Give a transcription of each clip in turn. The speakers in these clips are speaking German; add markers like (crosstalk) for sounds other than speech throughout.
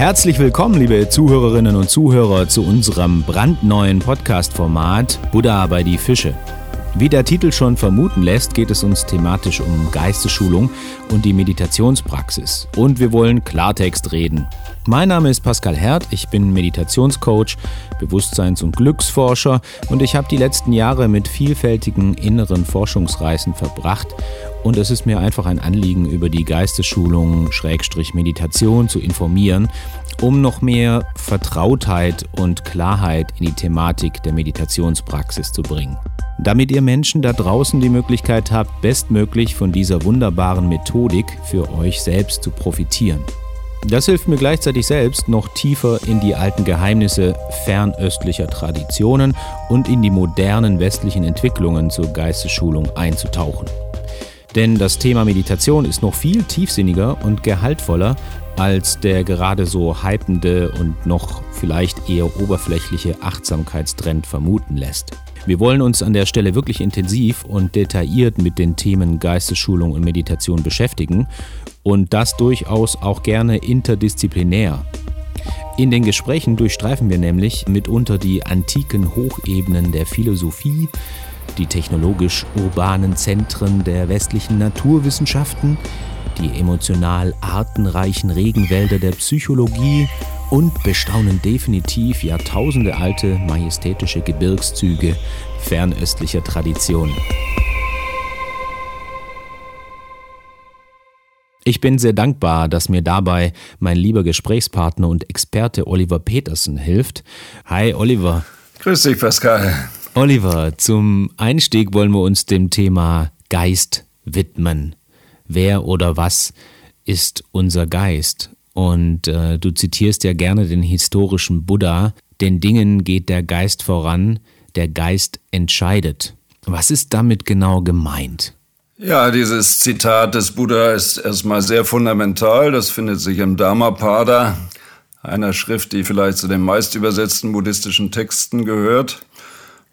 Herzlich willkommen, liebe Zuhörerinnen und Zuhörer, zu unserem brandneuen Podcast-Format Buddha bei die Fische. Wie der Titel schon vermuten lässt, geht es uns thematisch um Geistesschulung und die Meditationspraxis. Und wir wollen Klartext reden. Mein Name ist Pascal Hert, ich bin Meditationscoach, Bewusstseins- und Glücksforscher und ich habe die letzten Jahre mit vielfältigen inneren Forschungsreisen verbracht und es ist mir einfach ein Anliegen, über die Geistesschulung, Schrägstrich Meditation zu informieren, um noch mehr Vertrautheit und Klarheit in die Thematik der Meditationspraxis zu bringen damit ihr Menschen da draußen die Möglichkeit habt, bestmöglich von dieser wunderbaren Methodik für euch selbst zu profitieren. Das hilft mir gleichzeitig selbst, noch tiefer in die alten Geheimnisse fernöstlicher Traditionen und in die modernen westlichen Entwicklungen zur Geistesschulung einzutauchen. Denn das Thema Meditation ist noch viel tiefsinniger und gehaltvoller, als der gerade so hypende und noch vielleicht eher oberflächliche Achtsamkeitstrend vermuten lässt. Wir wollen uns an der Stelle wirklich intensiv und detailliert mit den Themen Geistesschulung und Meditation beschäftigen und das durchaus auch gerne interdisziplinär. In den Gesprächen durchstreifen wir nämlich mitunter die antiken Hochebenen der Philosophie, die technologisch-urbanen Zentren der westlichen Naturwissenschaften, die emotional artenreichen Regenwälder der Psychologie und bestaunen definitiv jahrtausendealte majestätische Gebirgszüge fernöstlicher Tradition. Ich bin sehr dankbar, dass mir dabei mein lieber Gesprächspartner und Experte Oliver Petersen hilft. Hi Oliver. Grüß dich, Pascal. Oliver, zum Einstieg wollen wir uns dem Thema Geist widmen. Wer oder was ist unser Geist? Und äh, du zitierst ja gerne den historischen Buddha, den Dingen geht der Geist voran, der Geist entscheidet. Was ist damit genau gemeint? Ja, dieses Zitat des Buddha ist erstmal sehr fundamental. Das findet sich im Dhammapada, einer Schrift, die vielleicht zu den meist übersetzten buddhistischen Texten gehört.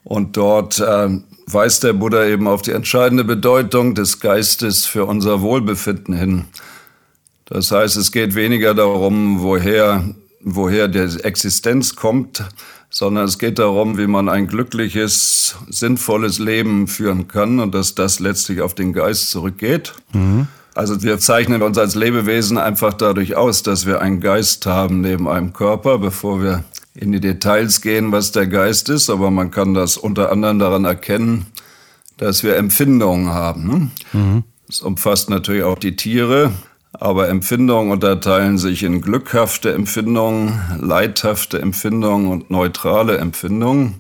Und dort äh, weist der Buddha eben auf die entscheidende Bedeutung des Geistes für unser Wohlbefinden hin. Das heißt, es geht weniger darum, woher, woher die Existenz kommt, sondern es geht darum, wie man ein glückliches, sinnvolles Leben führen kann und dass das letztlich auf den Geist zurückgeht. Mhm. Also wir zeichnen uns als Lebewesen einfach dadurch aus, dass wir einen Geist haben neben einem Körper, bevor wir in die Details gehen, was der Geist ist. Aber man kann das unter anderem daran erkennen, dass wir Empfindungen haben. Ne? Mhm. Das umfasst natürlich auch die Tiere. Aber Empfindungen unterteilen sich in glückhafte Empfindungen, leidhafte Empfindungen und neutrale Empfindungen.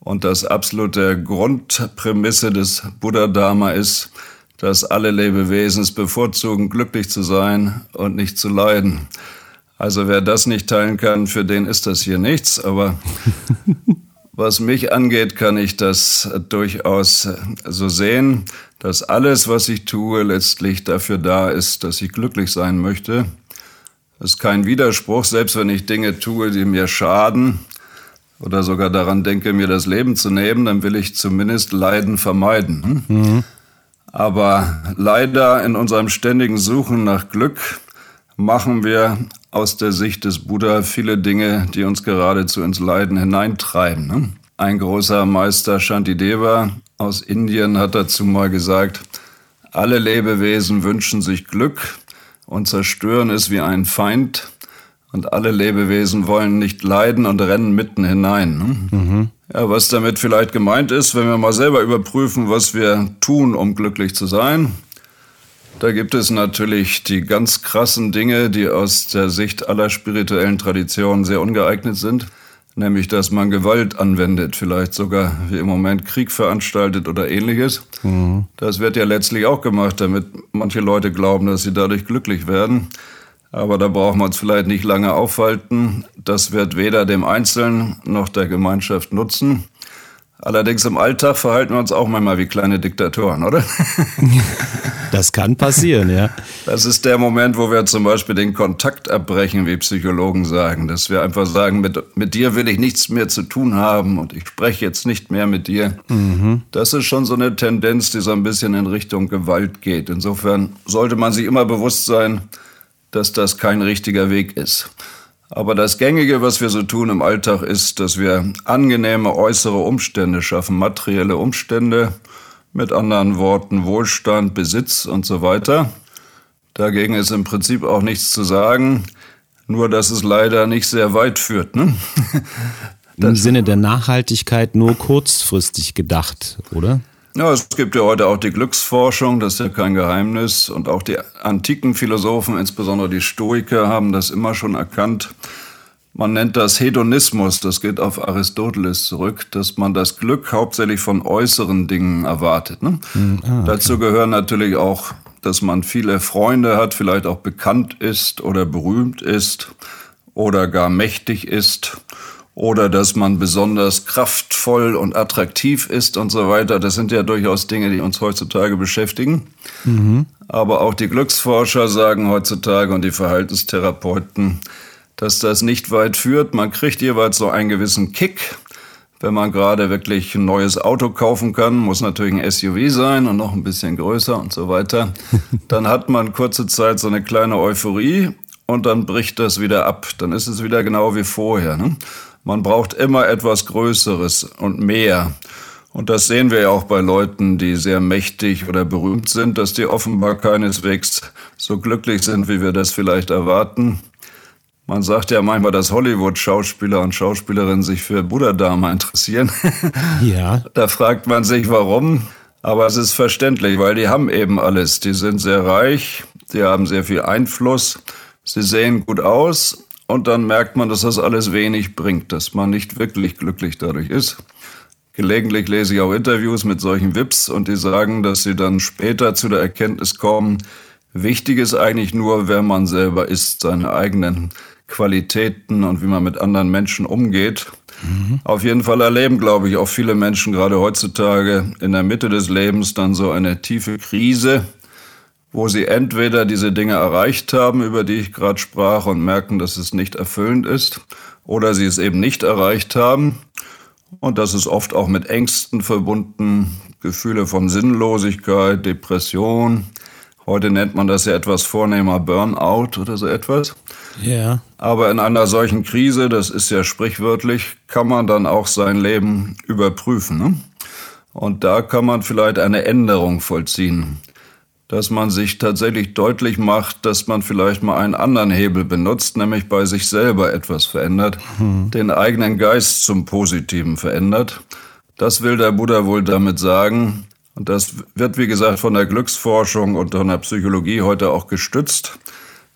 Und das absolute Grundprämisse des Buddha-Dharma ist, dass alle Lebewesen es bevorzugen, glücklich zu sein und nicht zu leiden. Also wer das nicht teilen kann, für den ist das hier nichts. Aber (laughs) was mich angeht, kann ich das durchaus so sehen dass alles, was ich tue, letztlich dafür da ist, dass ich glücklich sein möchte. Das ist kein Widerspruch, selbst wenn ich Dinge tue, die mir schaden oder sogar daran denke, mir das Leben zu nehmen, dann will ich zumindest Leiden vermeiden. Mhm. Aber leider in unserem ständigen Suchen nach Glück machen wir aus der Sicht des Buddha viele Dinge, die uns geradezu ins Leiden hineintreiben. Ein großer Meister Shantideva aus Indien hat dazu mal gesagt, alle Lebewesen wünschen sich Glück und zerstören es wie ein Feind. Und alle Lebewesen wollen nicht leiden und rennen mitten hinein. Ne? Mhm. Ja, was damit vielleicht gemeint ist, wenn wir mal selber überprüfen, was wir tun, um glücklich zu sein. Da gibt es natürlich die ganz krassen Dinge, die aus der Sicht aller spirituellen Traditionen sehr ungeeignet sind nämlich dass man Gewalt anwendet, vielleicht sogar wie im Moment Krieg veranstaltet oder ähnliches. Mhm. Das wird ja letztlich auch gemacht, damit manche Leute glauben, dass sie dadurch glücklich werden. Aber da braucht man es vielleicht nicht lange aufhalten. Das wird weder dem Einzelnen noch der Gemeinschaft nutzen. Allerdings im Alltag verhalten wir uns auch manchmal wie kleine Diktatoren, oder? (laughs) Das kann passieren, ja. Das ist der Moment, wo wir zum Beispiel den Kontakt abbrechen, wie Psychologen sagen. Dass wir einfach sagen, mit, mit dir will ich nichts mehr zu tun haben und ich spreche jetzt nicht mehr mit dir. Mhm. Das ist schon so eine Tendenz, die so ein bisschen in Richtung Gewalt geht. Insofern sollte man sich immer bewusst sein, dass das kein richtiger Weg ist. Aber das Gängige, was wir so tun im Alltag, ist, dass wir angenehme äußere Umstände schaffen, materielle Umstände, mit anderen Worten Wohlstand, Besitz und so weiter. Dagegen ist im Prinzip auch nichts zu sagen, nur dass es leider nicht sehr weit führt. Ne? Im Sinne der Nachhaltigkeit nur kurzfristig gedacht, oder? Ja, es gibt ja heute auch die Glücksforschung, das ist ja kein Geheimnis. Und auch die antiken Philosophen, insbesondere die Stoiker, haben das immer schon erkannt. Man nennt das Hedonismus, das geht auf Aristoteles zurück, dass man das Glück hauptsächlich von äußeren Dingen erwartet. Ne? Mhm. Ah, okay. Dazu gehören natürlich auch, dass man viele Freunde hat, vielleicht auch bekannt ist oder berühmt ist oder gar mächtig ist oder dass man besonders kraftvoll und attraktiv ist und so weiter. Das sind ja durchaus Dinge, die uns heutzutage beschäftigen. Mhm. Aber auch die Glücksforscher sagen heutzutage und die Verhaltenstherapeuten, dass das nicht weit führt. Man kriegt jeweils so einen gewissen Kick. Wenn man gerade wirklich ein neues Auto kaufen kann, muss natürlich ein SUV sein und noch ein bisschen größer und so weiter. (laughs) Dann hat man kurze Zeit so eine kleine Euphorie und dann bricht das wieder ab. Dann ist es wieder genau wie vorher. Ne? Man braucht immer etwas Größeres und mehr. Und das sehen wir ja auch bei Leuten, die sehr mächtig oder berühmt sind, dass die offenbar keineswegs so glücklich sind, wie wir das vielleicht erwarten. Man sagt ja manchmal, dass Hollywood-Schauspieler und Schauspielerinnen sich für Buddha-Dharma interessieren. (laughs) Ja. Da fragt man sich, warum. Aber es ist verständlich, weil die haben eben alles. Die sind sehr reich, die haben sehr viel Einfluss, sie sehen gut aus und dann merkt man, dass das alles wenig bringt, dass man nicht wirklich glücklich dadurch ist. Gelegentlich lese ich auch Interviews mit solchen Wips und die sagen, dass sie dann später zu der Erkenntnis kommen, wichtig ist eigentlich nur, wer man selber ist, seine eigenen Qualitäten und wie man mit anderen Menschen umgeht. Mhm. Auf jeden Fall erleben, glaube ich, auch viele Menschen gerade heutzutage in der Mitte des Lebens dann so eine tiefe Krise, wo sie entweder diese Dinge erreicht haben, über die ich gerade sprach, und merken, dass es nicht erfüllend ist, oder sie es eben nicht erreicht haben. Und das ist oft auch mit Ängsten verbunden, Gefühle von Sinnlosigkeit, Depression. Heute nennt man das ja etwas vornehmer Burnout oder so etwas. Ja. Aber in einer solchen Krise, das ist ja sprichwörtlich, kann man dann auch sein Leben überprüfen. Ne? Und da kann man vielleicht eine Änderung vollziehen dass man sich tatsächlich deutlich macht, dass man vielleicht mal einen anderen Hebel benutzt, nämlich bei sich selber etwas verändert, hm. den eigenen Geist zum Positiven verändert. Das will der Buddha wohl damit sagen. Und das wird, wie gesagt, von der Glücksforschung und von der Psychologie heute auch gestützt,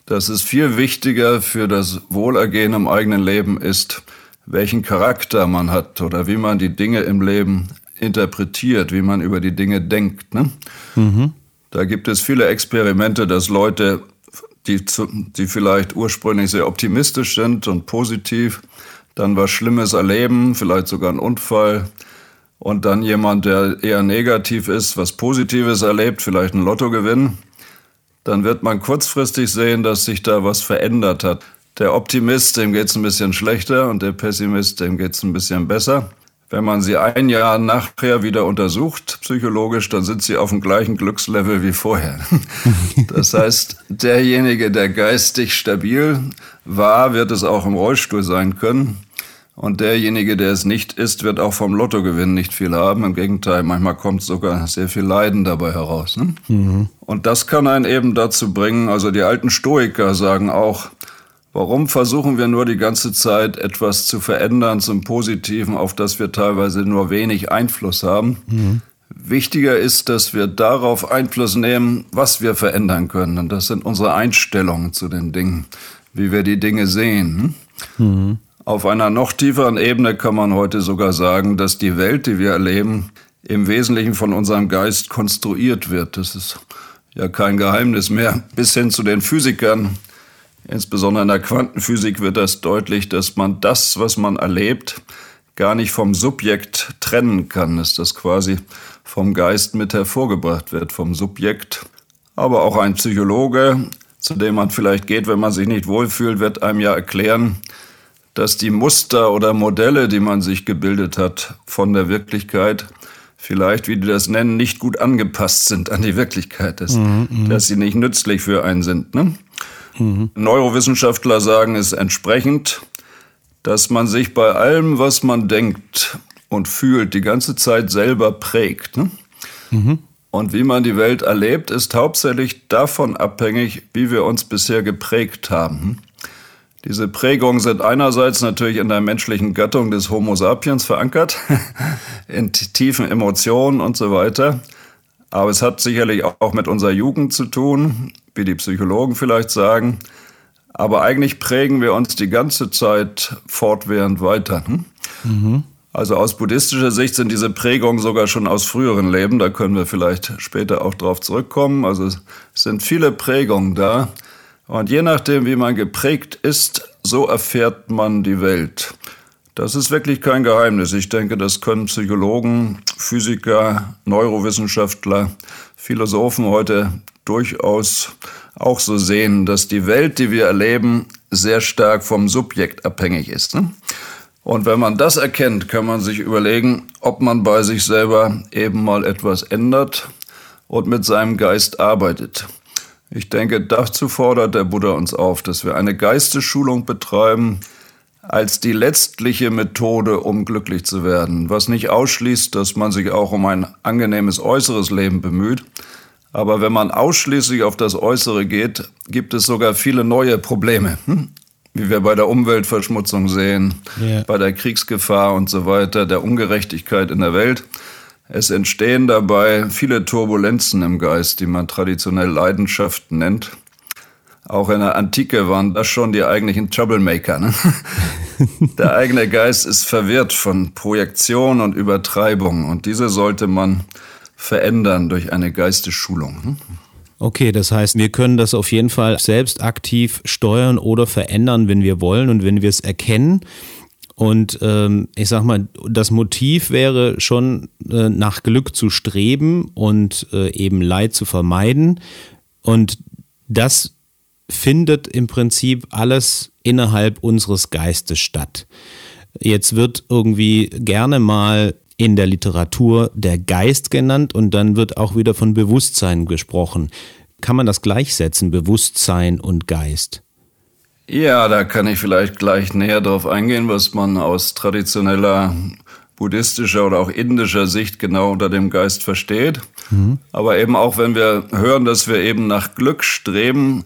dass es viel wichtiger für das Wohlergehen im eigenen Leben ist, welchen Charakter man hat oder wie man die Dinge im Leben interpretiert, wie man über die Dinge denkt. Ne? Mhm. Da gibt es viele Experimente, dass Leute, die, zu, die vielleicht ursprünglich sehr optimistisch sind und positiv, dann was Schlimmes erleben, vielleicht sogar einen Unfall, und dann jemand, der eher negativ ist, was Positives erlebt, vielleicht ein Lottogewinn, dann wird man kurzfristig sehen, dass sich da was verändert hat. Der Optimist, dem geht es ein bisschen schlechter und der Pessimist, dem geht es ein bisschen besser. Wenn man sie ein Jahr nachher wieder untersucht, psychologisch, dann sind sie auf dem gleichen Glückslevel wie vorher. (laughs) Das heißt, derjenige, der geistig stabil war, wird es auch im Rollstuhl sein können. Und derjenige, der es nicht ist, wird auch vom Lottogewinn nicht viel haben. Im Gegenteil, manchmal kommt sogar sehr viel Leiden dabei heraus. Ne? Mhm. Und das kann einen eben dazu bringen, also die alten Stoiker sagen auch, Warum versuchen wir nur die ganze Zeit etwas zu verändern zum Positiven, auf das wir teilweise nur wenig Einfluss haben? Mhm. Wichtiger ist, dass wir darauf Einfluss nehmen, was wir verändern können. Und das sind unsere Einstellungen zu den Dingen, wie wir die Dinge sehen. Mhm. Auf einer noch tieferen Ebene kann man heute sogar sagen, dass die Welt, die wir erleben, im Wesentlichen von unserem Geist konstruiert wird. Das ist ja kein Geheimnis mehr. Bis hin zu den Physikern, Insbesondere in der Quantenphysik wird das deutlich, dass man das, was man erlebt, gar nicht vom Subjekt trennen kann, dass das quasi vom Geist mit hervorgebracht wird, vom Subjekt. Aber auch ein Psychologe, zu dem man vielleicht geht, wenn man sich nicht wohlfühlt, wird einem ja erklären, dass die Muster oder Modelle, die man sich gebildet hat von der Wirklichkeit, vielleicht, wie die das nennen, nicht gut angepasst sind an die Wirklichkeit, dass, mhm, mhm. dass sie nicht nützlich für einen sind. Ne? Mhm. Neurowissenschaftler sagen es entsprechend, dass man sich bei allem, was man denkt und fühlt, die ganze Zeit selber prägt. Ne? Mhm. Und wie man die Welt erlebt, ist hauptsächlich davon abhängig, wie wir uns bisher geprägt haben. Diese Prägungen sind einerseits natürlich in der menschlichen Gattung des Homo sapiens verankert, (laughs) in tiefen Emotionen und so weiter. Aber es hat sicherlich auch mit unserer Jugend zu tun, wie die Psychologen vielleicht sagen. Aber eigentlich prägen wir uns die ganze Zeit fortwährend weiter. Hm? Mhm. Also aus buddhistischer Sicht sind diese Prägungen sogar schon aus früheren Leben. Da können wir vielleicht später auch drauf zurückkommen. Also es sind viele Prägungen da. Und je nachdem, wie man geprägt ist, so erfährt man die Welt. Das ist wirklich kein Geheimnis. Ich denke, das können Psychologen, Physiker, Neurowissenschaftler, Philosophen heute durchaus auch so sehen, dass die Welt, die wir erleben, sehr stark vom Subjekt abhängig ist. Ne? Und wenn man das erkennt, kann man sich überlegen, ob man bei sich selber eben mal etwas ändert und mit seinem Geist arbeitet. Ich denke, dazu fordert der Buddha uns auf, dass wir eine Geistesschulung betreiben als die letztliche Methode, um glücklich zu werden, was nicht ausschließt, dass man sich auch um ein angenehmes äußeres Leben bemüht. Aber wenn man ausschließlich auf das Äußere geht, gibt es sogar viele neue Probleme, hm? wie wir bei der Umweltverschmutzung sehen, yeah. bei der Kriegsgefahr und so weiter, der Ungerechtigkeit in der Welt. Es entstehen dabei viele Turbulenzen im Geist, die man traditionell Leidenschaften nennt. Auch in der Antike waren das schon die eigentlichen Troublemaker. Ne? (laughs) Der eigene Geist ist verwirrt von Projektion und Übertreibung und diese sollte man verändern durch eine Geistesschulung. Hm? Okay, das heißt, wir können das auf jeden Fall selbst aktiv steuern oder verändern, wenn wir wollen und wenn wir es erkennen. Und ähm, ich sag mal, das Motiv wäre schon äh, nach Glück zu streben und äh, eben Leid zu vermeiden. Und das findet im Prinzip alles innerhalb unseres Geistes statt. Jetzt wird irgendwie gerne mal in der Literatur der Geist genannt und dann wird auch wieder von Bewusstsein gesprochen. Kann man das gleichsetzen, Bewusstsein und Geist? Ja, da kann ich vielleicht gleich näher darauf eingehen, was man aus traditioneller buddhistischer oder auch indischer Sicht genau unter dem Geist versteht. Mhm. Aber eben auch wenn wir hören, dass wir eben nach Glück streben,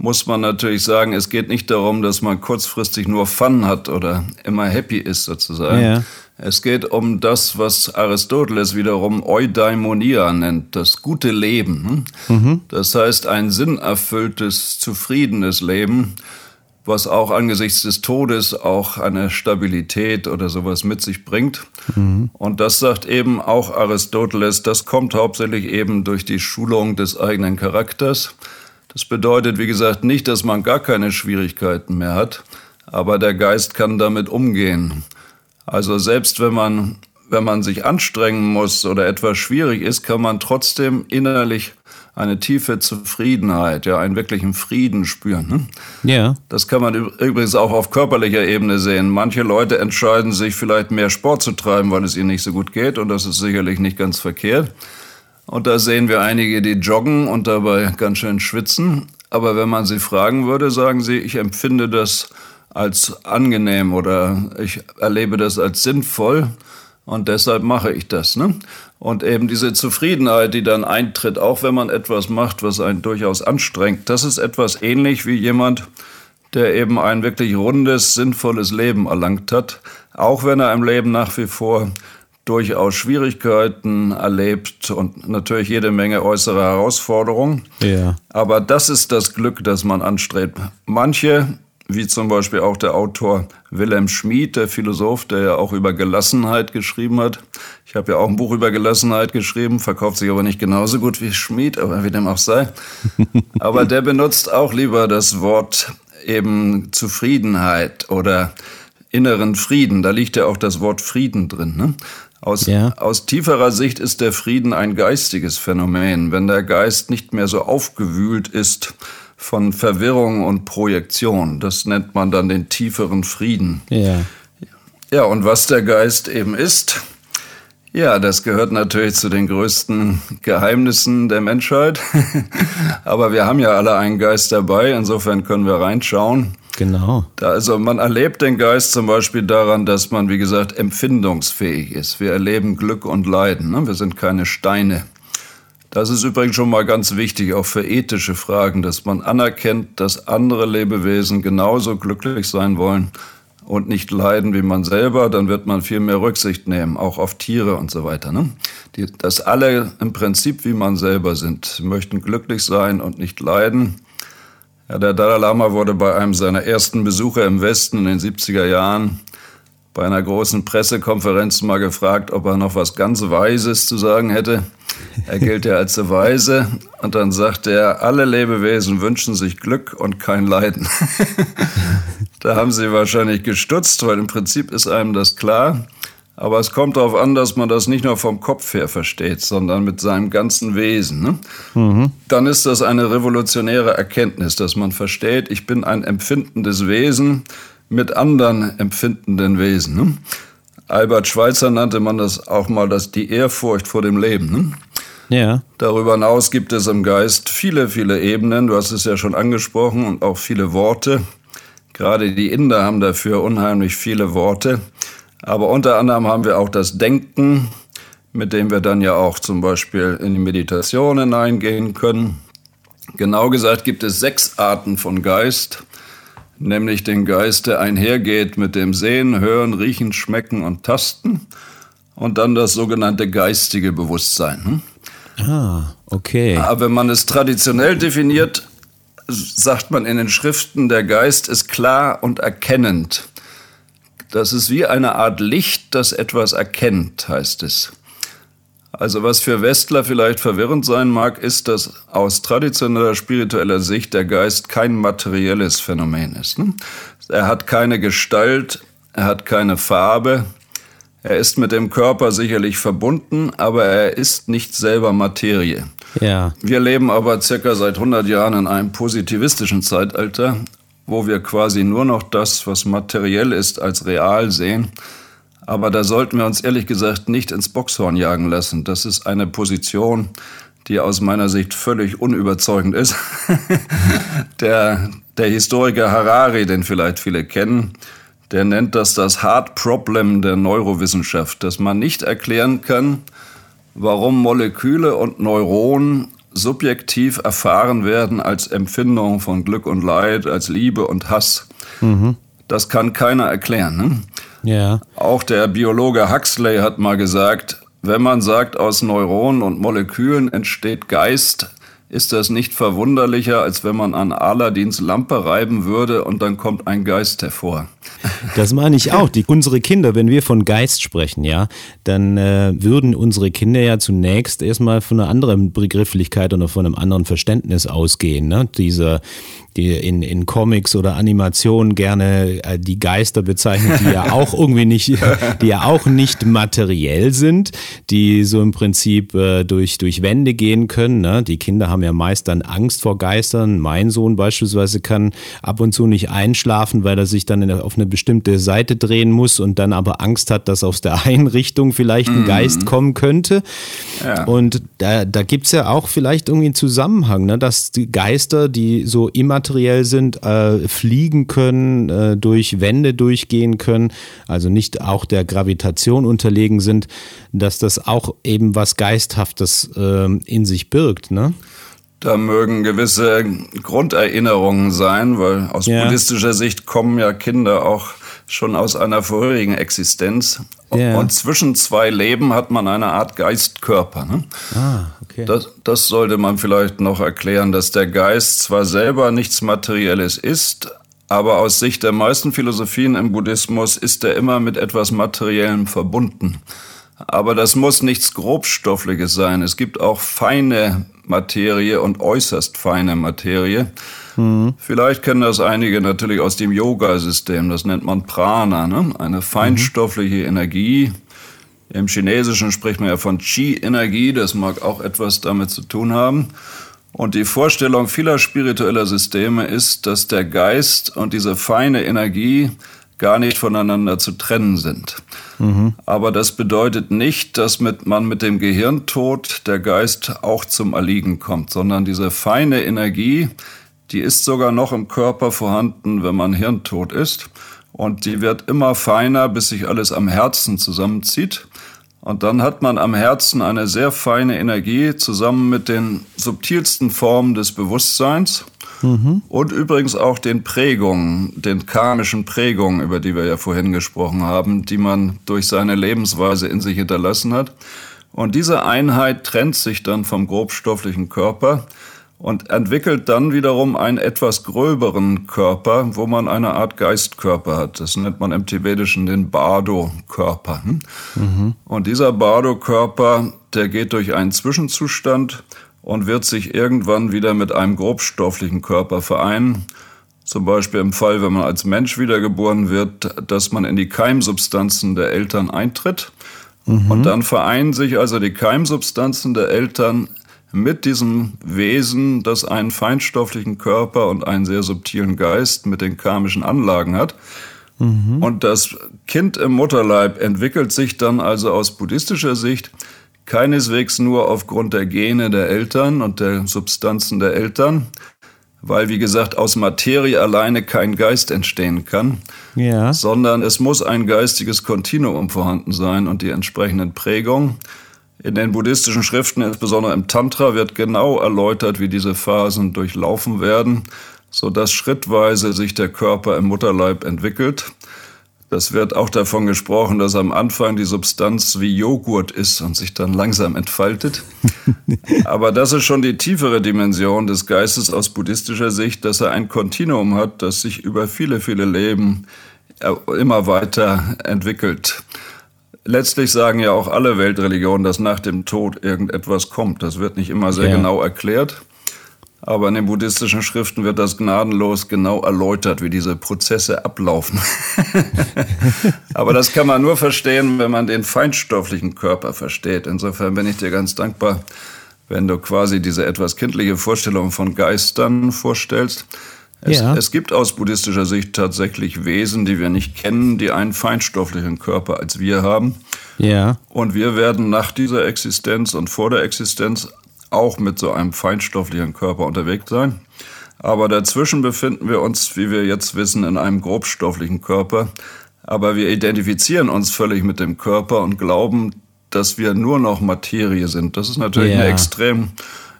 muss man natürlich sagen, es geht nicht darum, dass man kurzfristig nur Fun hat oder immer happy ist sozusagen. Ja. Es geht um das, was Aristoteles wiederum Eudaimonia nennt, das gute Leben. Mhm. Das heißt, ein sinnerfülltes, zufriedenes Leben was auch angesichts des Todes auch eine Stabilität oder sowas mit sich bringt. Mhm. Und das sagt eben auch Aristoteles, das kommt hauptsächlich eben durch die Schulung des eigenen Charakters. Das bedeutet, wie gesagt, nicht, dass man gar keine Schwierigkeiten mehr hat, aber der Geist kann damit umgehen. Also selbst wenn man, wenn man sich anstrengen muss oder etwas schwierig ist, kann man trotzdem innerlich eine tiefe Zufriedenheit, ja, einen wirklichen Frieden spüren. Ne? Ja. Das kann man übrigens auch auf körperlicher Ebene sehen. Manche Leute entscheiden sich vielleicht mehr Sport zu treiben, weil es ihnen nicht so gut geht und das ist sicherlich nicht ganz verkehrt. Und da sehen wir einige, die joggen und dabei ganz schön schwitzen. Aber wenn man sie fragen würde, sagen sie, ich empfinde das als angenehm oder ich erlebe das als sinnvoll und deshalb mache ich das. Ne? Und eben diese Zufriedenheit, die dann eintritt, auch wenn man etwas macht, was einen durchaus anstrengt, das ist etwas ähnlich wie jemand, der eben ein wirklich rundes, sinnvolles Leben erlangt hat, auch wenn er im Leben nach wie vor durchaus Schwierigkeiten erlebt und natürlich jede Menge äußere Herausforderungen. Ja. Aber das ist das Glück, das man anstrebt. Manche wie zum Beispiel auch der Autor Wilhelm Schmid, der Philosoph, der ja auch über Gelassenheit geschrieben hat. Ich habe ja auch ein Buch über Gelassenheit geschrieben, verkauft sich aber nicht genauso gut wie Schmid, aber wie dem auch sei. (laughs) aber der benutzt auch lieber das Wort eben Zufriedenheit oder inneren Frieden. Da liegt ja auch das Wort Frieden drin. Ne? Aus, ja. aus tieferer Sicht ist der Frieden ein geistiges Phänomen. Wenn der Geist nicht mehr so aufgewühlt ist, von Verwirrung und Projektion. Das nennt man dann den tieferen Frieden. Ja. Ja, und was der Geist eben ist, Ja, das gehört natürlich zu den größten Geheimnissen der Menschheit. (laughs) Aber wir haben ja alle einen Geist dabei, insofern können wir reinschauen. Genau. Also man erlebt den Geist zum Beispiel daran, dass man, wie gesagt, empfindungsfähig ist. Wir erleben Glück und Leiden. Ne? Wir sind keine Steine. Das ist übrigens schon mal ganz wichtig, auch für ethische Fragen, dass man anerkennt, dass andere Lebewesen genauso glücklich sein wollen und nicht leiden wie man selber, dann wird man viel mehr Rücksicht nehmen, auch auf Tiere und so weiter. Ne? Die, dass alle im Prinzip wie man selber sind, Sie möchten glücklich sein und nicht leiden. Der Dalai Lama wurde bei einem seiner ersten Besuche im Westen in den 70er Jahren bei einer großen Pressekonferenz mal gefragt, ob er noch was ganz Weises zu sagen hätte. Er gilt ja als Weise und dann sagt er, alle Lebewesen wünschen sich Glück und kein Leiden. (laughs) da haben sie wahrscheinlich gestutzt, weil im Prinzip ist einem das klar. Aber es kommt darauf an, dass man das nicht nur vom Kopf her versteht, sondern mit seinem ganzen Wesen. Ne? Mhm. Dann ist das eine revolutionäre Erkenntnis, dass man versteht, ich bin ein empfindendes Wesen mit anderen empfindenden Wesen. Ne? Albert Schweitzer nannte man das auch mal das, die Ehrfurcht vor dem Leben. Ne? Ja. Darüber hinaus gibt es im Geist viele, viele Ebenen. Du hast es ja schon angesprochen und auch viele Worte. Gerade die Inder haben dafür unheimlich viele Worte. Aber unter anderem haben wir auch das Denken, mit dem wir dann ja auch zum Beispiel in die Meditation hineingehen können. Genau gesagt gibt es sechs Arten von Geist, nämlich den Geist, der einhergeht mit dem Sehen, Hören, Riechen, Schmecken und Tasten und dann das sogenannte geistige Bewusstsein. Hm? Ah, okay. Aber wenn man es traditionell definiert, sagt man in den Schriften, der Geist ist klar und erkennend. Das ist wie eine Art Licht, das etwas erkennt, heißt es. Also was für Westler vielleicht verwirrend sein mag, ist, dass aus traditioneller spiritueller Sicht der Geist kein materielles Phänomen ist. Ne? Er hat keine Gestalt, er hat keine Farbe, er ist mit dem Körper sicherlich verbunden, aber er ist nicht selber Materie. Ja. Wir leben aber circa seit 100 Jahren in einem positivistischen Zeitalter, wo wir quasi nur noch das, was materiell ist, als real sehen. Aber da sollten wir uns ehrlich gesagt nicht ins Boxhorn jagen lassen. Das ist eine Position, die aus meiner Sicht völlig unüberzeugend ist. (laughs) der, der Historiker Harari, den vielleicht viele kennen, der nennt das das Hard Problem der Neurowissenschaft, dass man nicht erklären kann, warum Moleküle und Neuronen subjektiv erfahren werden als Empfindung von Glück und Leid, als Liebe und Hass. Mhm. Das kann keiner erklären. Ne? Ja. Auch der Biologe Huxley hat mal gesagt, wenn man sagt, aus Neuronen und Molekülen entsteht Geist, ist das nicht verwunderlicher, als wenn man an Aladins Lampe reiben würde und dann kommt ein Geist hervor. (laughs) Das meine ich auch. Die, unsere Kinder, wenn wir von Geist sprechen, ja, dann äh, würden unsere Kinder ja zunächst erstmal von einer anderen Begrifflichkeit oder von einem anderen Verständnis ausgehen. Ne? Diese die in, in Comics oder Animationen gerne äh, die Geister bezeichnen, die ja auch irgendwie nicht, (laughs) die ja auch nicht materiell sind, die so im Prinzip äh, durch, durch Wände gehen können. Ne? Die Kinder haben ja meist dann Angst vor Geistern. Mein Sohn beispielsweise kann ab und zu nicht einschlafen, weil er sich dann in, auf eine bestimmte Seite drehen muss und dann aber Angst hat, dass aus der (laughs) Einrichtung vielleicht ein mhm. Geist kommen könnte. Ja. Und da, da gibt es ja auch vielleicht irgendwie einen Zusammenhang, ne? dass die Geister, die so immateriell immateriell sind, äh, fliegen können, äh, durch Wände durchgehen können, also nicht auch der Gravitation unterlegen sind, dass das auch eben was Geisthaftes äh, in sich birgt, ne? Da mögen gewisse Grunderinnerungen sein, weil aus ja. buddhistischer Sicht kommen ja Kinder auch schon aus einer vorherigen Existenz. Yeah. Und zwischen zwei Leben hat man eine Art Geistkörper. Ne? Ah, okay. Das, das sollte man vielleicht noch erklären, dass der Geist zwar selber nichts Materielles ist, aber aus Sicht der meisten Philosophien im Buddhismus ist er immer mit etwas Materiellem verbunden. Aber das muss nichts Grobstoffliches sein. Es gibt auch feine Materie und äußerst feine Materie. Mhm. Vielleicht kennen das einige natürlich aus dem Yoga-System. Das nennt man Prana, ne? eine feinstoffliche mhm. Energie. Im Chinesischen spricht man ja von Qi-Energie. Das mag auch etwas damit zu tun haben. Und die Vorstellung vieler spiritueller Systeme ist, dass der Geist und diese feine Energie gar nicht voneinander zu trennen sind. Mhm. Aber das bedeutet nicht, dass mit, man mit dem Gehirntod der Geist auch zum Erliegen kommt, sondern diese feine Energie, die ist sogar noch im Körper vorhanden, wenn man hirntot ist. Und die wird immer feiner, bis sich alles am Herzen zusammenzieht. Und dann hat man am Herzen eine sehr feine Energie zusammen mit den subtilsten Formen des Bewusstseins mhm. und übrigens auch den Prägungen, den karmischen Prägungen, über die wir ja vorhin gesprochen haben, die man durch seine Lebensweise in sich hinterlassen hat. Und diese Einheit trennt sich dann vom grobstofflichen Körper und entwickelt dann wiederum einen etwas gröberen Körper, wo man eine Art Geistkörper hat. Das nennt man im Tibetischen den Bardo-Körper. Hm? Mhm. Und dieser Bardo-Körper, der geht durch einen Zwischenzustand und wird sich irgendwann wieder mit einem grobstofflichen Körper vereinen. Zum Beispiel im Fall, wenn man als Mensch wiedergeboren wird, dass man in die Keimsubstanzen der Eltern eintritt. Mhm. Und dann vereinen sich also die Keimsubstanzen der Eltern mit diesem Wesen, das einen feinstofflichen Körper und einen sehr subtilen Geist mit den karmischen Anlagen hat. Mhm. Und das Kind im Mutterleib entwickelt sich dann also aus buddhistischer Sicht keineswegs nur aufgrund der Gene der Eltern und der Substanzen der Eltern, weil, wie gesagt, aus Materie alleine kein Geist entstehen kann, ja. sondern es muss ein geistiges Kontinuum vorhanden sein und die entsprechenden Prägungen. In den buddhistischen Schriften, insbesondere im Tantra, wird genau erläutert, wie diese Phasen durchlaufen werden, so dass schrittweise sich der Körper im Mutterleib entwickelt. Das wird auch davon gesprochen, dass am Anfang die Substanz wie Joghurt ist und sich dann langsam entfaltet. (laughs) Aber das ist schon die tiefere Dimension des Geistes aus buddhistischer Sicht, dass er ein Kontinuum hat, das sich über viele, viele Leben äh, immer weiter entwickelt letztlich sagen ja auch alle Weltreligionen, dass nach dem Tod irgendetwas kommt. Das wird nicht immer sehr ja. genau erklärt. Aber in den buddhistischen Schriften wird das gnadenlos genau erläutert, wie diese Prozesse ablaufen. (laughs) Aber das kann man nur verstehen, wenn man den feinstofflichen Körper versteht. Insofern bin ich dir ganz dankbar, wenn du quasi diese etwas kindliche Vorstellung von Geistern vorstellst. Es, ja. es gibt aus buddhistischer Sicht tatsächlich Wesen, die wir nicht kennen, die einen feinstofflichen Körper als wir haben. Ja. Und wir werden nach dieser Existenz und vor der Existenz auch mit so einem feinstofflichen Körper unterwegs sein. Aber dazwischen befinden wir uns, wie wir jetzt wissen, in einem grobstofflichen Körper. Aber wir identifizieren uns völlig mit dem Körper und glauben, dass wir nur noch Materie sind. Das ist natürlich ja. eine extrem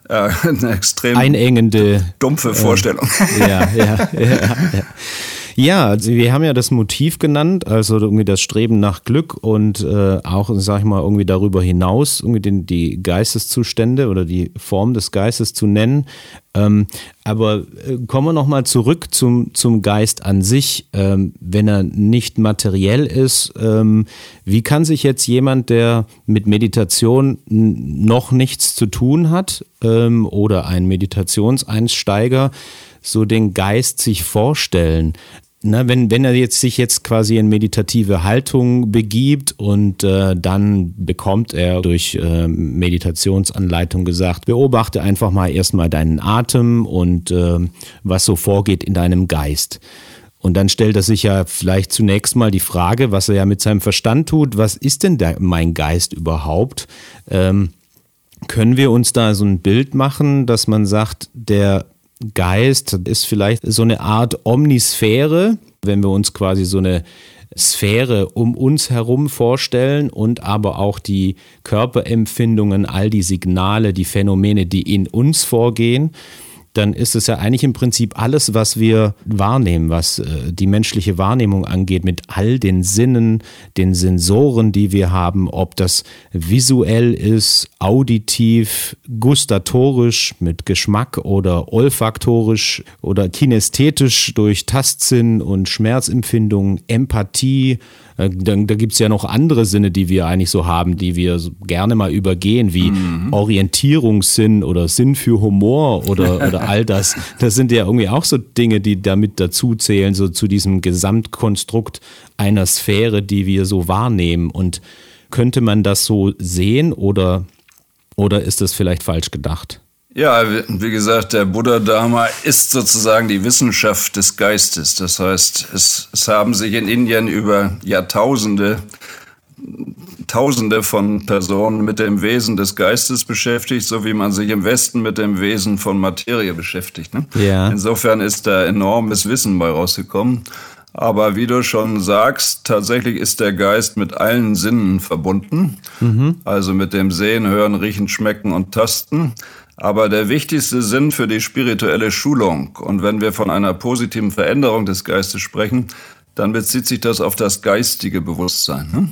äh, (laughs) eine extrem einengende, dumpfe Vorstellung. Äh, ja, ja, ja, ja. (laughs) Ja, wir haben ja das Motiv genannt, also irgendwie das Streben nach Glück und äh, auch, sag ich mal, irgendwie darüber hinaus irgendwie den, die Geisteszustände oder die Form des Geistes zu nennen. Ähm, aber äh, kommen wir nochmal zurück zum, zum Geist an sich. Ähm, wenn er nicht materiell ist, ähm, wie kann sich jetzt jemand, der mit Meditation noch nichts zu tun hat ähm, oder ein Meditationseinsteiger, so den Geist sich vorstellen? Na, wenn, wenn er jetzt sich jetzt quasi in meditative Haltung begibt und äh, dann bekommt er durch äh, Meditationsanleitung gesagt, beobachte einfach mal erstmal deinen Atem und äh, was so vorgeht in deinem Geist. Und dann stellt er sich ja vielleicht zunächst mal die Frage, was er ja mit seinem Verstand tut, was ist denn der, mein Geist überhaupt? Ähm, können wir uns da so ein Bild machen, dass man sagt, der Geist ist vielleicht so eine Art Omnisphäre, wenn wir uns quasi so eine Sphäre um uns herum vorstellen und aber auch die Körperempfindungen, all die Signale, die Phänomene, die in uns vorgehen dann ist es ja eigentlich im Prinzip alles, was wir wahrnehmen, was äh, die menschliche Wahrnehmung angeht, mit all den Sinnen, den Sensoren, die wir haben, ob das visuell ist, auditiv, gustatorisch mit Geschmack oder olfaktorisch oder kinästhetisch durch Tastsinn und Schmerzempfindung, Empathie, äh, da, da gibt es ja noch andere Sinne, die wir eigentlich so haben, die wir gerne mal übergehen, wie mhm. Orientierungssinn oder Sinn für Humor oder, (laughs) oder all das. Das sind ja irgendwie auch so Dinge, die damit dazu zählen, so zu diesem Gesamtkonstrukt einer Sphäre, die wir so wahrnehmen. Und könnte man das so sehen oder, oder ist das vielleicht falsch gedacht? Ja, wie gesagt, der Buddha Dharma ist sozusagen die Wissenschaft des Geistes. Das heißt, es, es haben sich in Indien über Jahrtausende Tausende von Personen mit dem Wesen des Geistes beschäftigt, so wie man sich im Westen mit dem Wesen von Materie beschäftigt. Ne? Ja. Insofern ist da enormes Wissen bei rausgekommen. Aber wie du schon sagst, tatsächlich ist der Geist mit allen Sinnen verbunden. Mhm. Also mit dem Sehen, Hören, Riechen, Schmecken und Tasten. Aber der wichtigste Sinn für die spirituelle Schulung, und wenn wir von einer positiven Veränderung des Geistes sprechen, dann bezieht sich das auf das geistige Bewusstsein. Ne?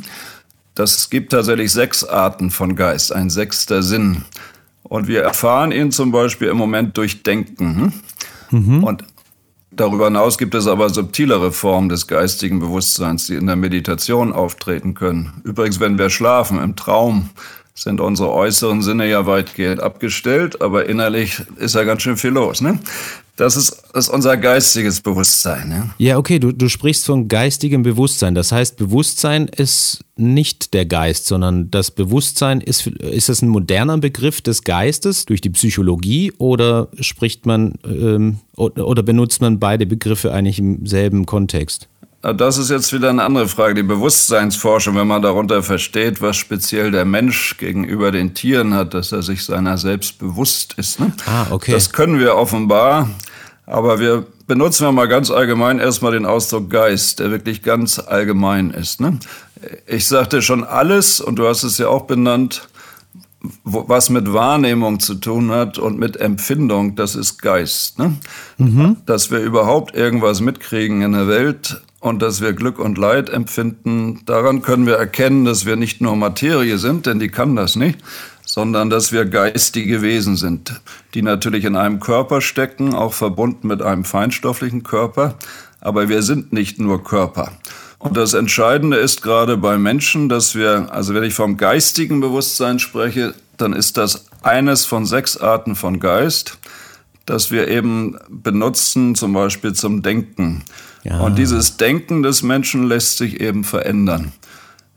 Das gibt tatsächlich sechs Arten von Geist, ein sechster Sinn. Und wir erfahren ihn zum Beispiel im Moment durch Denken. Hm? Mhm. Und darüber hinaus gibt es aber subtilere Formen des geistigen Bewusstseins, die in der Meditation auftreten können. Übrigens, wenn wir schlafen im Traum, sind unsere äußeren Sinne ja weitgehend abgestellt, aber innerlich ist ja ganz schön viel los. Ne? Das ist, ist unser geistiges Bewusstsein. Ne? Ja, okay, du, du sprichst von geistigem Bewusstsein. Das heißt, Bewusstsein ist nicht der Geist, sondern das Bewusstsein ist, ist das ein moderner Begriff des Geistes durch die Psychologie oder spricht man ähm, oder benutzt man beide Begriffe eigentlich im selben Kontext? Das ist jetzt wieder eine andere Frage, die Bewusstseinsforschung, wenn man darunter versteht, was speziell der Mensch gegenüber den Tieren hat, dass er sich seiner selbst bewusst ist. Ne? Ah, okay. Das können wir offenbar, aber wir benutzen wir mal ganz allgemein erstmal den Ausdruck Geist, der wirklich ganz allgemein ist. Ne? Ich sagte schon alles, und du hast es ja auch benannt, was mit Wahrnehmung zu tun hat und mit Empfindung, das ist Geist. Ne? Mhm. Dass wir überhaupt irgendwas mitkriegen in der Welt, und dass wir Glück und Leid empfinden, daran können wir erkennen, dass wir nicht nur Materie sind, denn die kann das nicht, sondern dass wir geistige Wesen sind, die natürlich in einem Körper stecken, auch verbunden mit einem feinstofflichen Körper, aber wir sind nicht nur Körper. Und das Entscheidende ist gerade bei Menschen, dass wir, also wenn ich vom geistigen Bewusstsein spreche, dann ist das eines von sechs Arten von Geist, das wir eben benutzen, zum Beispiel zum Denken. Ja. Und dieses Denken des Menschen lässt sich eben verändern.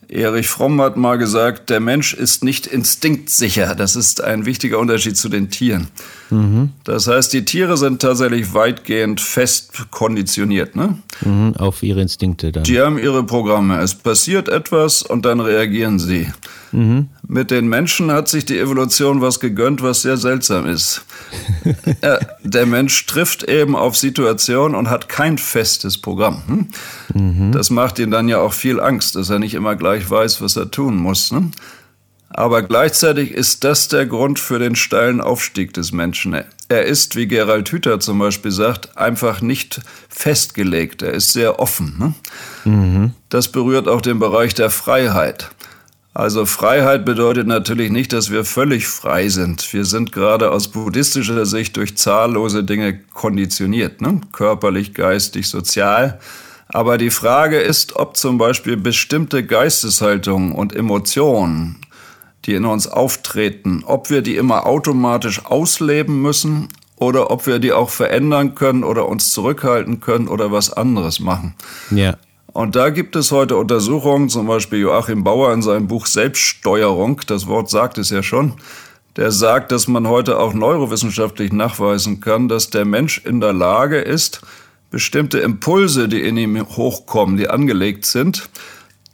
Erich Fromm hat mal gesagt, der Mensch ist nicht instinktsicher. Das ist ein wichtiger Unterschied zu den Tieren. Mhm. Das heißt, die Tiere sind tatsächlich weitgehend fest konditioniert. Ne? Mhm, auf ihre Instinkte dann. Die haben ihre Programme. Es passiert etwas und dann reagieren sie. Mhm. Mit den Menschen hat sich die Evolution was gegönnt, was sehr seltsam ist. (laughs) der Mensch trifft eben auf Situationen und hat kein festes Programm. Hm? Mhm. Das macht ihm dann ja auch viel Angst, dass er nicht immer gleich weiß, was er tun muss. Ne? Aber gleichzeitig ist das der Grund für den steilen Aufstieg des Menschen. Er ist, wie Gerald Hüther zum Beispiel sagt, einfach nicht festgelegt. Er ist sehr offen. Ne? Mhm. Das berührt auch den Bereich der Freiheit. Also Freiheit bedeutet natürlich nicht, dass wir völlig frei sind. Wir sind gerade aus buddhistischer Sicht durch zahllose Dinge konditioniert, ne? körperlich, geistig, sozial. Aber die Frage ist, ob zum Beispiel bestimmte Geisteshaltungen und Emotionen, die in uns auftreten, ob wir die immer automatisch ausleben müssen oder ob wir die auch verändern können oder uns zurückhalten können oder was anderes machen. Ja. Und da gibt es heute Untersuchungen, zum Beispiel Joachim Bauer in seinem Buch Selbststeuerung, das Wort sagt es ja schon, der sagt, dass man heute auch neurowissenschaftlich nachweisen kann, dass der Mensch in der Lage ist, bestimmte Impulse, die in ihm hochkommen, die angelegt sind,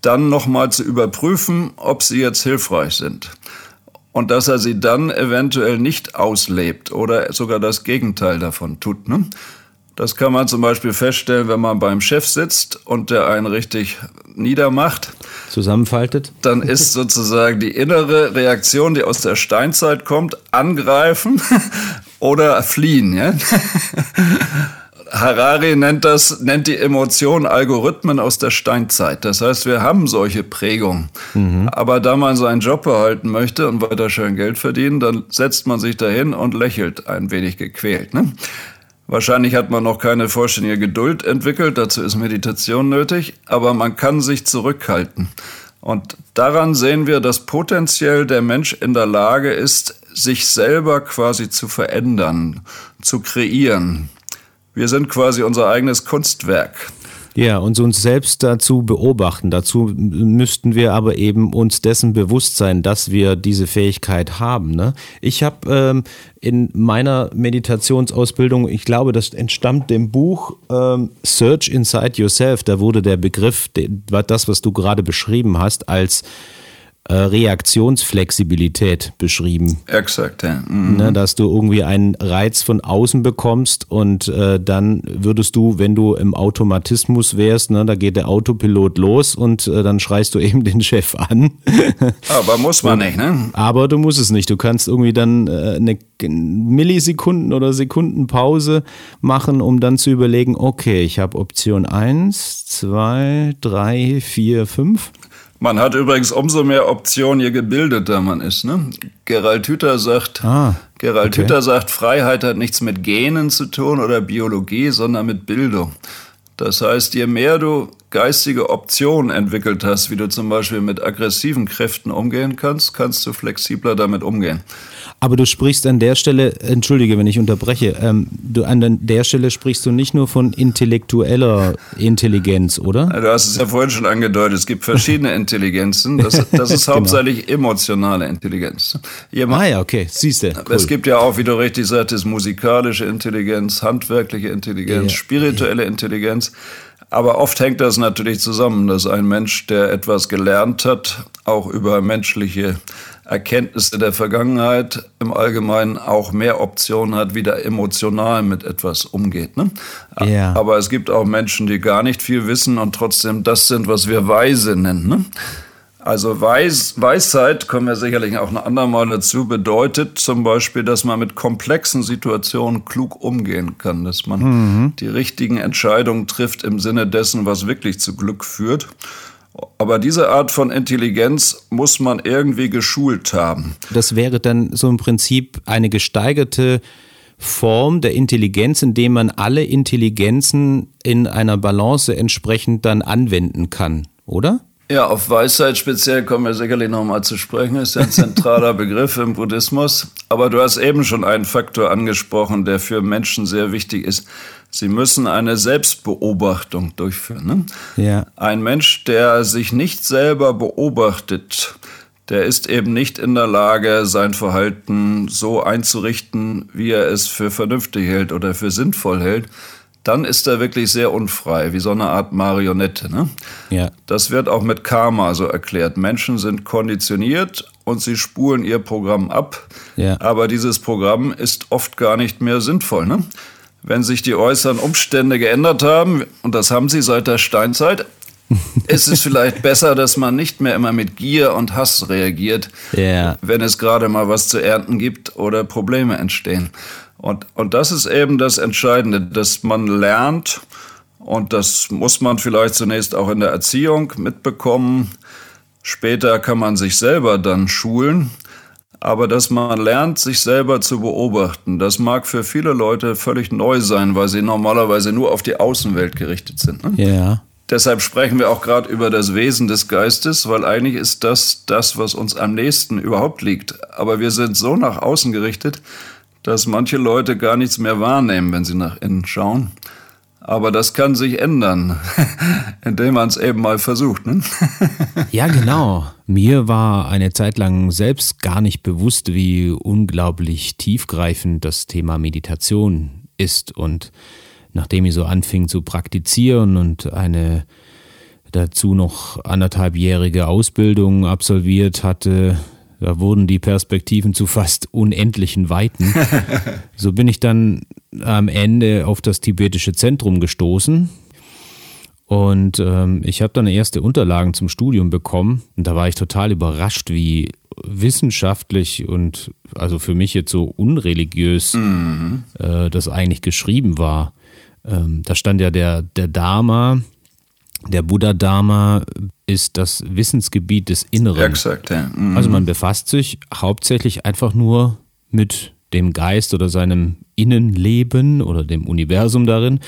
dann nochmal zu überprüfen, ob sie jetzt hilfreich sind. Und dass er sie dann eventuell nicht auslebt oder sogar das Gegenteil davon tut. Ne? Das kann man zum Beispiel feststellen, wenn man beim Chef sitzt und der einen richtig niedermacht. Zusammenfaltet. Dann ist (laughs) sozusagen die innere Reaktion, die aus der Steinzeit kommt, angreifen (laughs) oder fliehen. Ja? Harari nennt das, nennt die Emotionen Algorithmen aus der Steinzeit. Das heißt, wir haben solche Prägungen. Mhm. Aber da man seinen Job behalten möchte und weiter schön Geld verdienen, dann setzt man sich dahin und lächelt ein wenig gequält. Ne? Wahrscheinlich hat man noch keine vollständige Geduld entwickelt, dazu ist Meditation nötig, aber man kann sich zurückhalten. Und daran sehen wir, dass potenziell der Mensch in der Lage ist, sich selber quasi zu verändern, zu kreieren. Wir sind quasi unser eigenes Kunstwerk. Ja, und uns selbst dazu beobachten. Dazu müssten wir aber eben uns dessen bewusst sein, dass wir diese Fähigkeit haben. Ne? Ich habe ähm, in meiner Meditationsausbildung, ich glaube, das entstammt dem Buch ähm, Search Inside Yourself, da wurde der Begriff, das, was du gerade beschrieben hast, als äh, Reaktionsflexibilität beschrieben. Exakt, ja. Mhm. Ne, dass du irgendwie einen Reiz von außen bekommst und äh, dann würdest du, wenn du im Automatismus wärst, ne, da geht der Autopilot los und äh, dann schreist du (laughs) eben den Chef an. Aber muss man nicht, ne? Aber du musst es nicht. Du kannst irgendwie dann äh, eine Millisekunden oder Sekundenpause machen, um dann zu überlegen, okay, ich habe Option 1, 2, 3, 4, 5. Man hat übrigens umso mehr Optionen, je gebildeter man ist. Ne? Gerald Hüther sagt, ah, Gerald okay. Hüther sagt, Freiheit hat nichts mit Genen zu tun oder Biologie, sondern mit Bildung. Das heißt, je mehr du geistige Optionen entwickelt hast, wie du zum Beispiel mit aggressiven Kräften umgehen kannst, kannst du flexibler damit umgehen. Aber du sprichst an der Stelle, entschuldige, wenn ich unterbreche, ähm, du, an der Stelle sprichst du nicht nur von intellektueller Intelligenz, oder? Du hast es ja vorhin schon angedeutet, es gibt verschiedene Intelligenzen. Das, das ist (laughs) genau. hauptsächlich genau. emotionale Intelligenz. Jemand, ah ja, okay, siehst du. Cool. Es gibt ja auch, wie du richtig sagtest, musikalische Intelligenz, handwerkliche Intelligenz, ja, spirituelle ja. Intelligenz. Aber oft hängt das natürlich zusammen, dass ein Mensch, der etwas gelernt hat, auch über menschliche Erkenntnisse der Vergangenheit im Allgemeinen auch mehr Optionen hat, wie der emotional mit etwas umgeht. Ne? Ja. Aber es gibt auch Menschen, die gar nicht viel wissen und trotzdem das sind, was wir Weise nennen. Ne? Also Weis, Weisheit, kommen wir sicherlich auch ein andermal dazu, bedeutet zum Beispiel, dass man mit komplexen Situationen klug umgehen kann, dass man mhm. die richtigen Entscheidungen trifft im Sinne dessen, was wirklich zu Glück führt. Aber diese Art von Intelligenz muss man irgendwie geschult haben. Das wäre dann so im Prinzip eine gesteigerte Form der Intelligenz, indem man alle Intelligenzen in einer Balance entsprechend dann anwenden kann, oder? Ja, auf Weisheit speziell kommen wir sicherlich nochmal zu sprechen. Ist ja ein zentraler (laughs) Begriff im Buddhismus. Aber du hast eben schon einen Faktor angesprochen, der für Menschen sehr wichtig ist. Sie müssen eine Selbstbeobachtung durchführen. Ne? Ja. Ein Mensch, der sich nicht selber beobachtet, der ist eben nicht in der Lage, sein Verhalten so einzurichten, wie er es für vernünftig hält oder für sinnvoll hält dann ist er wirklich sehr unfrei, wie so eine Art Marionette. Ne? Ja. Das wird auch mit Karma so erklärt. Menschen sind konditioniert und sie spulen ihr Programm ab. Ja. Aber dieses Programm ist oft gar nicht mehr sinnvoll. Ne? Wenn sich die äußeren Umstände geändert haben, und das haben sie seit der Steinzeit, (laughs) ist es vielleicht besser, dass man nicht mehr immer mit Gier und Hass reagiert, ja. wenn es gerade mal was zu ernten gibt oder Probleme entstehen. Und, und das ist eben das Entscheidende, dass man lernt, und das muss man vielleicht zunächst auch in der Erziehung mitbekommen. Später kann man sich selber dann schulen. Aber dass man lernt, sich selber zu beobachten, das mag für viele Leute völlig neu sein, weil sie normalerweise nur auf die Außenwelt gerichtet sind. Ne? Ja. Deshalb sprechen wir auch gerade über das Wesen des Geistes, weil eigentlich ist das das, was uns am nächsten überhaupt liegt. Aber wir sind so nach außen gerichtet, dass manche Leute gar nichts mehr wahrnehmen, wenn sie nach innen schauen. Aber das kann sich ändern, (laughs) indem man es eben mal versucht. Ne? (laughs) ja, genau. Mir war eine Zeit lang selbst gar nicht bewusst, wie unglaublich tiefgreifend das Thema Meditation ist. Und nachdem ich so anfing zu praktizieren und eine dazu noch anderthalbjährige Ausbildung absolviert hatte, da wurden die Perspektiven zu fast unendlichen Weiten. (laughs) so bin ich dann am Ende auf das tibetische Zentrum gestoßen. Und ähm, ich habe dann erste Unterlagen zum Studium bekommen. Und da war ich total überrascht, wie wissenschaftlich und also für mich jetzt so unreligiös mhm. äh, das eigentlich geschrieben war. Ähm, da stand ja der, der Dharma, der Buddha-Dharma ist das Wissensgebiet des Inneren. Exakt, ja. Mhm. Also man befasst sich hauptsächlich einfach nur mit dem Geist oder seinem Innenleben oder dem Universum darin.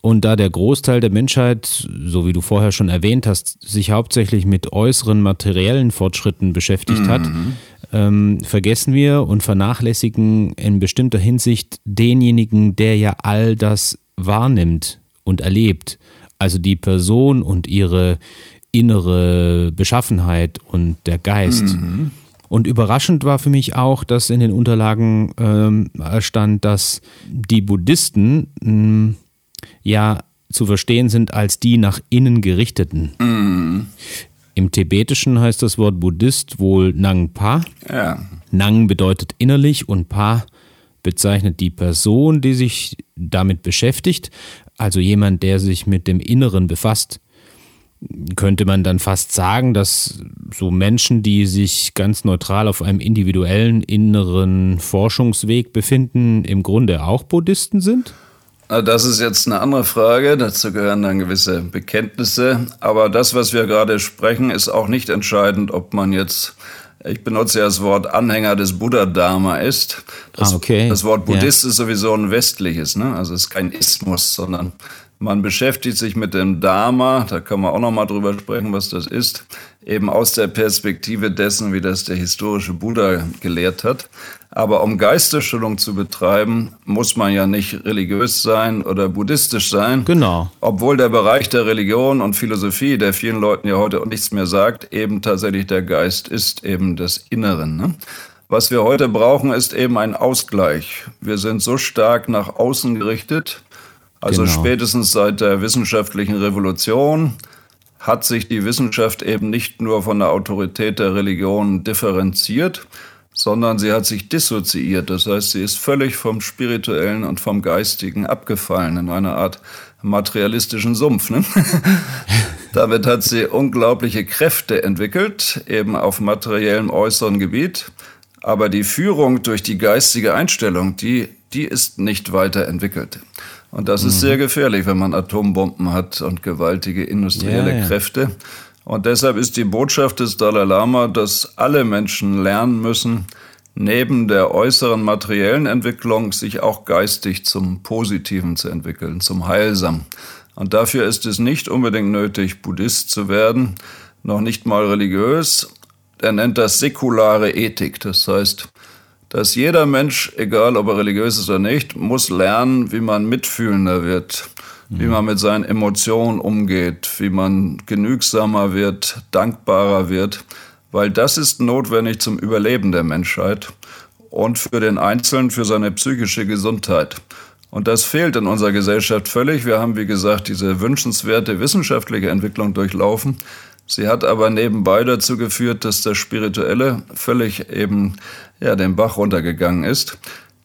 Und da der Großteil der Menschheit, so wie du vorher schon erwähnt hast, sich hauptsächlich mit äußeren materiellen Fortschritten beschäftigt mhm. hat, ähm, vergessen wir und vernachlässigen in bestimmter Hinsicht denjenigen, der ja all das wahrnimmt und erlebt Also die Person und ihre innere Beschaffenheit und der Geist. Mhm. Und überraschend war für mich auch, dass in den Unterlagen ähm, stand, dass die Buddhisten mh, hm, ja zu verstehen sind als die nach innen gerichteten. Mhm. Im Tibetischen heißt das Wort Buddhist wohl Nang Pa. Ja. Nang bedeutet innerlich und Pa bezeichnet die Person, die sich damit beschäftigt, also jemand, der sich mit dem Inneren befasst. Könnte man dann fast sagen, dass so Menschen, die sich ganz neutral auf einem individuellen inneren Forschungsweg befinden, im Grunde auch Buddhisten sind? Das ist jetzt eine andere Frage. Dazu gehören dann gewisse Bekenntnisse. Aber das, was wir gerade sprechen, ist auch nicht entscheidend, ob man jetzt ich benutze ja das Wort Anhänger des Buddha-Dharma ist. Das, ah, okay. das Wort Buddhist ja. ist sowieso ein westliches, ne? Also es ist kein Ismus, sondern man beschäftigt sich mit dem Dharma, da kann man auch noch mal drüber sprechen, was das ist, eben aus der Perspektive dessen, wie das der historische Buddha gelehrt hat. Aber um Geistesschulung zu betreiben, muss man ja nicht religiös sein oder buddhistisch sein. Genau. Obwohl der Bereich der Religion und Philosophie, der vielen Leuten ja heute nichts mehr sagt, eben tatsächlich der Geist ist, eben des Inneren. Ne? Was wir heute brauchen, ist eben ein Ausgleich. Wir sind so stark nach außen gerichtet, also genau. spätestens seit der wissenschaftlichen Revolution hat sich die Wissenschaft eben nicht nur von der Autorität der Religion differenziert, sondern sie hat sich dissoziiert. Das heißt, sie ist völlig vom Spirituellen und vom Geistigen abgefallen in einer Art materialistischen Sumpf. Ne? (laughs) Damit hat sie unglaubliche Kräfte entwickelt, eben auf materiellem äußeren Gebiet. Aber die Führung durch die geistige Einstellung, die, die ist nicht weiterentwickelt. Und das ist mhm. sehr gefährlich, wenn man Atombomben hat und gewaltige industrielle ja, ja. Kräfte. Und deshalb ist die Botschaft des Dalai Lama, dass alle Menschen lernen müssen, neben der äußeren materiellen Entwicklung sich auch geistig zum Positiven zu entwickeln, zum Heilsam. Und dafür ist es nicht unbedingt nötig, Buddhist zu werden, noch nicht mal religiös. Er nennt das säkulare Ethik. Das heißt, dass jeder Mensch, egal ob er religiös ist oder nicht, muss lernen, wie man mitfühlender wird, wie man mit seinen Emotionen umgeht, wie man genügsamer wird, dankbarer wird, weil das ist notwendig zum Überleben der Menschheit und für den Einzelnen, für seine psychische Gesundheit. Und das fehlt in unserer Gesellschaft völlig. Wir haben, wie gesagt, diese wünschenswerte wissenschaftliche Entwicklung durchlaufen. Sie hat aber nebenbei dazu geführt, dass das Spirituelle völlig eben ja, den Bach runtergegangen ist.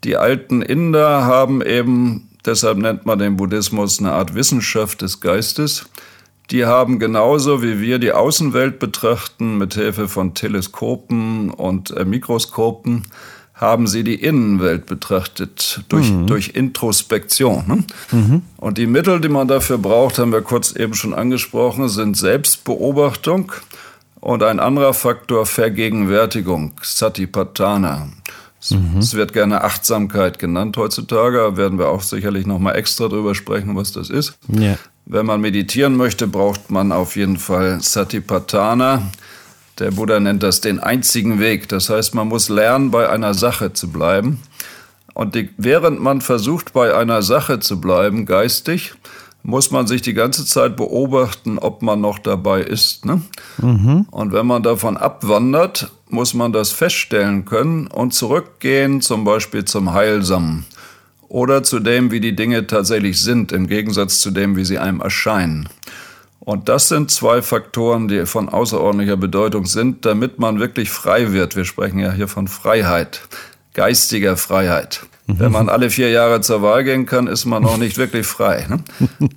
Die alten Inder haben eben, deshalb nennt man den Buddhismus eine Art Wissenschaft des Geistes. Die haben genauso wie wir die Außenwelt betrachten mit Hilfe von Teleskopen und äh, Mikroskopen haben sie die Innenwelt betrachtet durch, mhm. durch Introspektion. Ne? Mhm. Und die Mittel, die man dafür braucht, haben wir kurz eben schon angesprochen, sind Selbstbeobachtung und ein anderer Faktor Vergegenwärtigung, Satipatthana. Mhm. Es wird gerne Achtsamkeit genannt heutzutage, werden wir auch sicherlich nochmal extra drüber sprechen, was das ist. Ja. Wenn man meditieren möchte, braucht man auf jeden Fall Satipatthana. Der Buddha nennt das den einzigen Weg. Das heißt, man muss lernen, bei einer Sache zu bleiben. Und die, während man versucht, bei einer Sache zu bleiben, geistig, muss man sich die ganze Zeit beobachten, ob man noch dabei ist. Ne? Mhm. Und wenn man davon abwandert, muss man das feststellen können und zurückgehen, zum Beispiel zum Heilsamen oder zu dem, wie die Dinge tatsächlich sind, im Gegensatz zu dem, wie sie einem erscheinen. Und das sind zwei Faktoren, die von außerordentlicher Bedeutung sind, damit man wirklich frei wird. Wir sprechen ja hier von Freiheit, geistiger Freiheit. Mhm. Wenn man alle vier Jahre zur Wahl gehen kann, ist man noch nicht wirklich frei. Ne?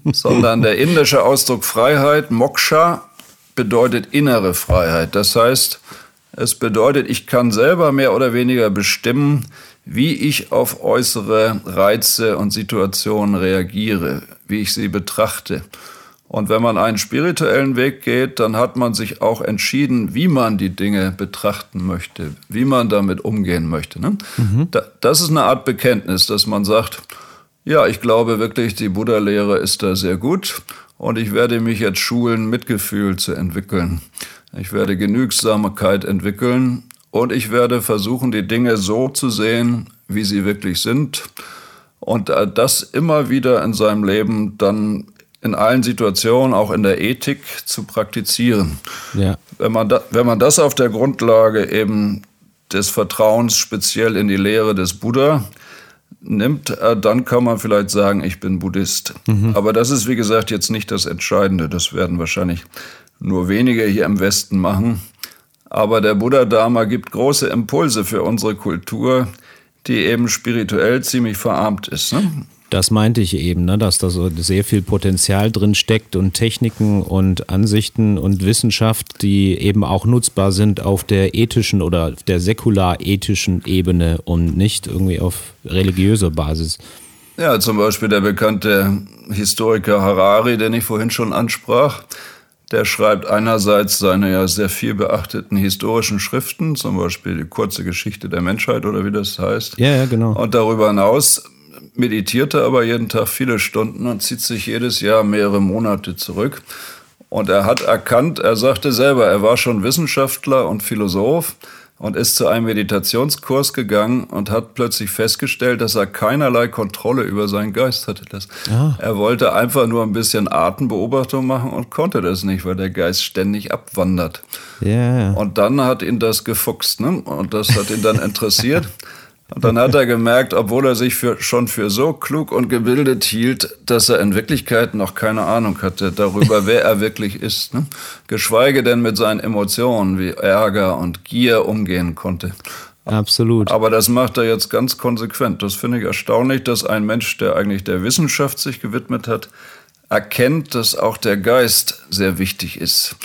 (laughs) Sondern der indische Ausdruck Freiheit, Moksha, bedeutet innere Freiheit. Das heißt, es bedeutet, ich kann selber mehr oder weniger bestimmen, wie ich auf äußere Reize und Situationen reagiere, wie ich sie betrachte. Und wenn man einen spirituellen Weg geht, dann hat man sich auch entschieden, wie man die Dinge betrachten möchte, wie man damit umgehen möchte. Ne? Mhm. das ist eine Art Bekenntnis, dass man sagt, ja, ich glaube wirklich, die Buddha-Lehre ist da sehr gut und ich werde mich jetzt schulen, Mitgefühl zu entwickeln. Ich werde Genügsamkeit entwickeln und ich werde versuchen, die Dinge so zu sehen, wie sie wirklich sind und das immer wieder in seinem Leben dann in allen Situationen, auch in der Ethik, zu praktizieren. Ja. Wenn, man da, wenn man das auf der Grundlage eben des Vertrauens speziell in die Lehre des Buddha nimmt, äh, dann kann man vielleicht sagen, ich bin Buddhist. Mhm. Aber das ist, wie gesagt, jetzt nicht das Entscheidende. Das werden wahrscheinlich nur wenige hier im Westen machen. Aber der Buddha-Dharma gibt große Impulse für unsere Kultur, die eben spirituell ziemlich verarmt ist. Ne? Das meinte ich eben, ne, dass da so sehr viel Potenzial drin steckt und Techniken und Ansichten und Wissenschaft, die eben auch nutzbar sind auf der ethischen oder der säkular-ethischen Ebene und nicht irgendwie auf religiöser Basis. Ja, zum Beispiel der bekannte Historiker Harari, den ich vorhin schon ansprach, der schreibt einerseits seine ja sehr viel beachteten historischen Schriften, zum Beispiel die kurze Geschichte der Menschheit oder wie das heißt. Ja, ja, genau. Und darüber hinaus meditiert er aber jeden Tag viele Stunden und zieht sich jedes Jahr mehrere Monate zurück. Und er hat erkannt, er sagte selber, er war schon Wissenschaftler und Philosoph und ist zu einem Meditationskurs gegangen und hat plötzlich festgestellt, dass er keinerlei Kontrolle über seinen Geist hatte. Das, ah. Er wollte einfach nur ein bisschen Atembeobachtung machen und konnte das nicht, weil der Geist ständig abwandert. Yeah. Und dann hat ihn das gefuchst ne? und das hat ihn dann (laughs) interessiert. Und dann hat er gemerkt, obwohl er sich für, schon für so klug und gebildet hielt, dass er in Wirklichkeit noch keine Ahnung hatte darüber, (laughs) wer er wirklich ist. Ne? Geschweige denn mit seinen Emotionen wie Ärger und Gier umgehen konnte. Absolut. Aber das macht er jetzt ganz konsequent. Das finde ich erstaunlich, dass ein Mensch, der eigentlich der Wissenschaft sich gewidmet hat, erkennt, dass auch der Geist sehr wichtig ist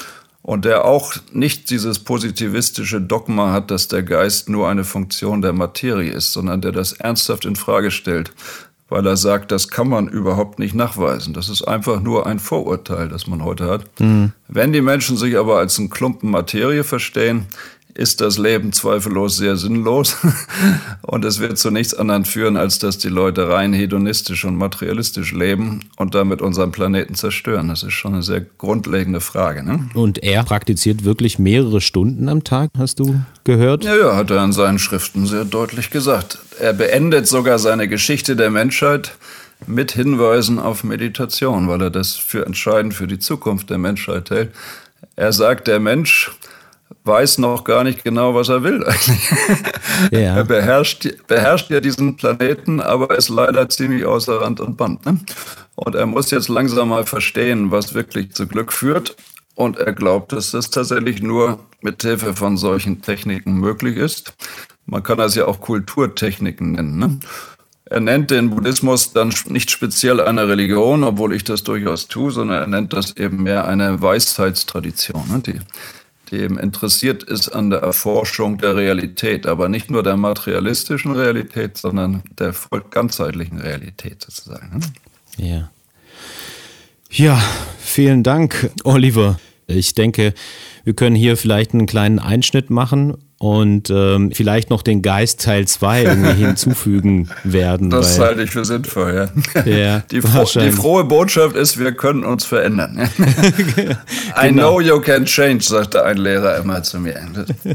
und der auch nicht dieses positivistische Dogma hat, dass der Geist nur eine Funktion der Materie ist, sondern der das ernsthaft in Frage stellt, weil er sagt, das kann man überhaupt nicht nachweisen. Das ist einfach nur ein Vorurteil, das man heute hat. Mhm. Wenn die Menschen sich aber als einen Klumpen Materie verstehen, ist das Leben zweifellos sehr sinnlos (laughs) und es wird zu nichts anderem führen, als dass die Leute rein hedonistisch und materialistisch leben und damit unseren Planeten zerstören. Das ist schon eine sehr grundlegende Frage. Ne? Und er praktiziert wirklich mehrere Stunden am Tag, hast du gehört? Ja, ja, hat er in seinen Schriften sehr deutlich gesagt. Er beendet sogar seine Geschichte der Menschheit mit Hinweisen auf Meditation, weil er das für entscheidend für die Zukunft der Menschheit hält. Er sagt, der Mensch weiß noch gar nicht genau, was er will eigentlich. (laughs) Ja. Er beherrscht, beherrscht ja diesen Planeten, aber ist leider ziemlich außer Rand und Band. Ne? Und er muss jetzt langsam mal verstehen, was wirklich zu Glück führt. Und er glaubt, dass das tatsächlich nur mit Hilfe von solchen Techniken möglich ist. Man kann das ja auch Kulturtechniken nennen. Ne? Er nennt den Buddhismus dann nicht speziell eine Religion, obwohl ich das durchaus tue, sondern er nennt das eben mehr eine Weisheitstradition, ne? die eben interessiert ist an der Erforschung der Realität, aber nicht nur der materialistischen Realität, sondern der ganzheitlichen Realität sozusagen. Ne? Ja. Ja, vielen Dank, Oliver. Ich denke, wir können hier vielleicht einen kleinen Einschnitt machen und ähm, vielleicht noch den Geist Teil 2 irgendwie (laughs) hinzufügen werden. Das halte ich für sinnvoll, ja. ja (laughs) die, fro die, frohe Botschaft ist, wir können uns verändern. (laughs) I genau. know you can change, sagte ein Lehrer immer zu mir.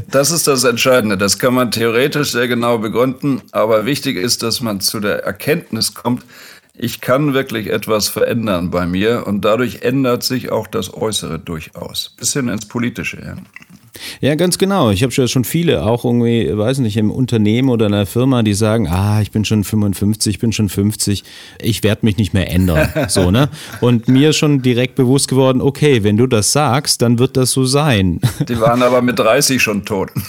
Das ist das Entscheidende. Das kann man theoretisch sehr genau begründen, aber wichtig ist, dass man zu der Erkenntnis kommt, ich kann wirklich etwas verändern bei mir und dadurch ändert sich auch das Äußere durchaus. Bis hin ins Politische. Ja. Ja, ganz genau. Ich habe schon viele, auch irgendwie, weiß nicht, im Unternehmen oder in einer Firma, die sagen, ah, ich bin schon 55, ich bin schon 50, ich werde mich nicht mehr ändern. (laughs) so, ne? Und mir schon direkt bewusst geworden, okay, wenn du das sagst, dann wird das so sein. (laughs) Die waren aber mit 30 schon tot. (laughs)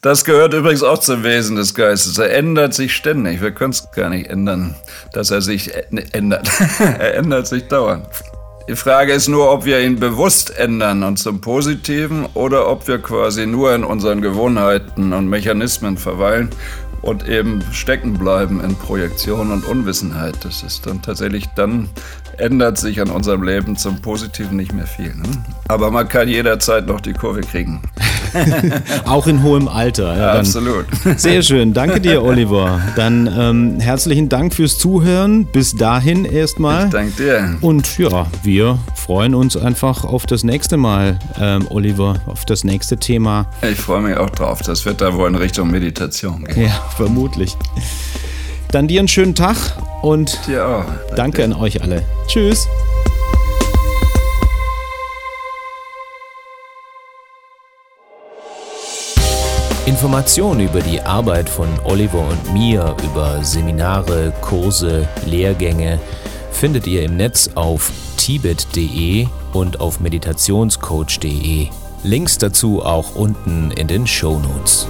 Das gehört übrigens auch zum Wesen des Geistes. Er ändert sich ständig. Wir können es gar nicht ändern, dass er sich ändert. er ändert sich dauernd. Die Frage ist nur, ob wir ihn bewusst ändern und zum Positiven oder ob wir quasi nur in unseren Gewohnheiten und Mechanismen verweilen und eben stecken bleiben in Projektion und Unwissenheit. Das ist dann tatsächlich, dann ändert sich an unserem Leben zum Positiven nicht mehr viel. Ne? Aber man kann jederzeit noch die Kurve kriegen. (laughs) Auch in hohem Alter. Ja, ja absolut. (laughs) Sehr schön. Danke dir, (laughs) Oliver. Dann ähm, herzlichen Dank fürs Zuhören. Bis dahin erstmal. Ich danke dir. Und ja, wir freuen uns einfach auf das nächste Mal, ähm, Oliver, auf das nächste Thema. Ich freue mich auch drauf. Das wird da wohl in Richtung Meditation gehen. Ja, vermutlich. Dann dir einen schönen Tag Und ja, danke an euch alle. Tschüss. Informationen über die Arbeit von Oliver und mir, über Seminare, Kurse, Lehrgänge findet ihr im Netz auf tibet.de und auf meditationscoach.de. Links dazu auch unten in den Show Notes.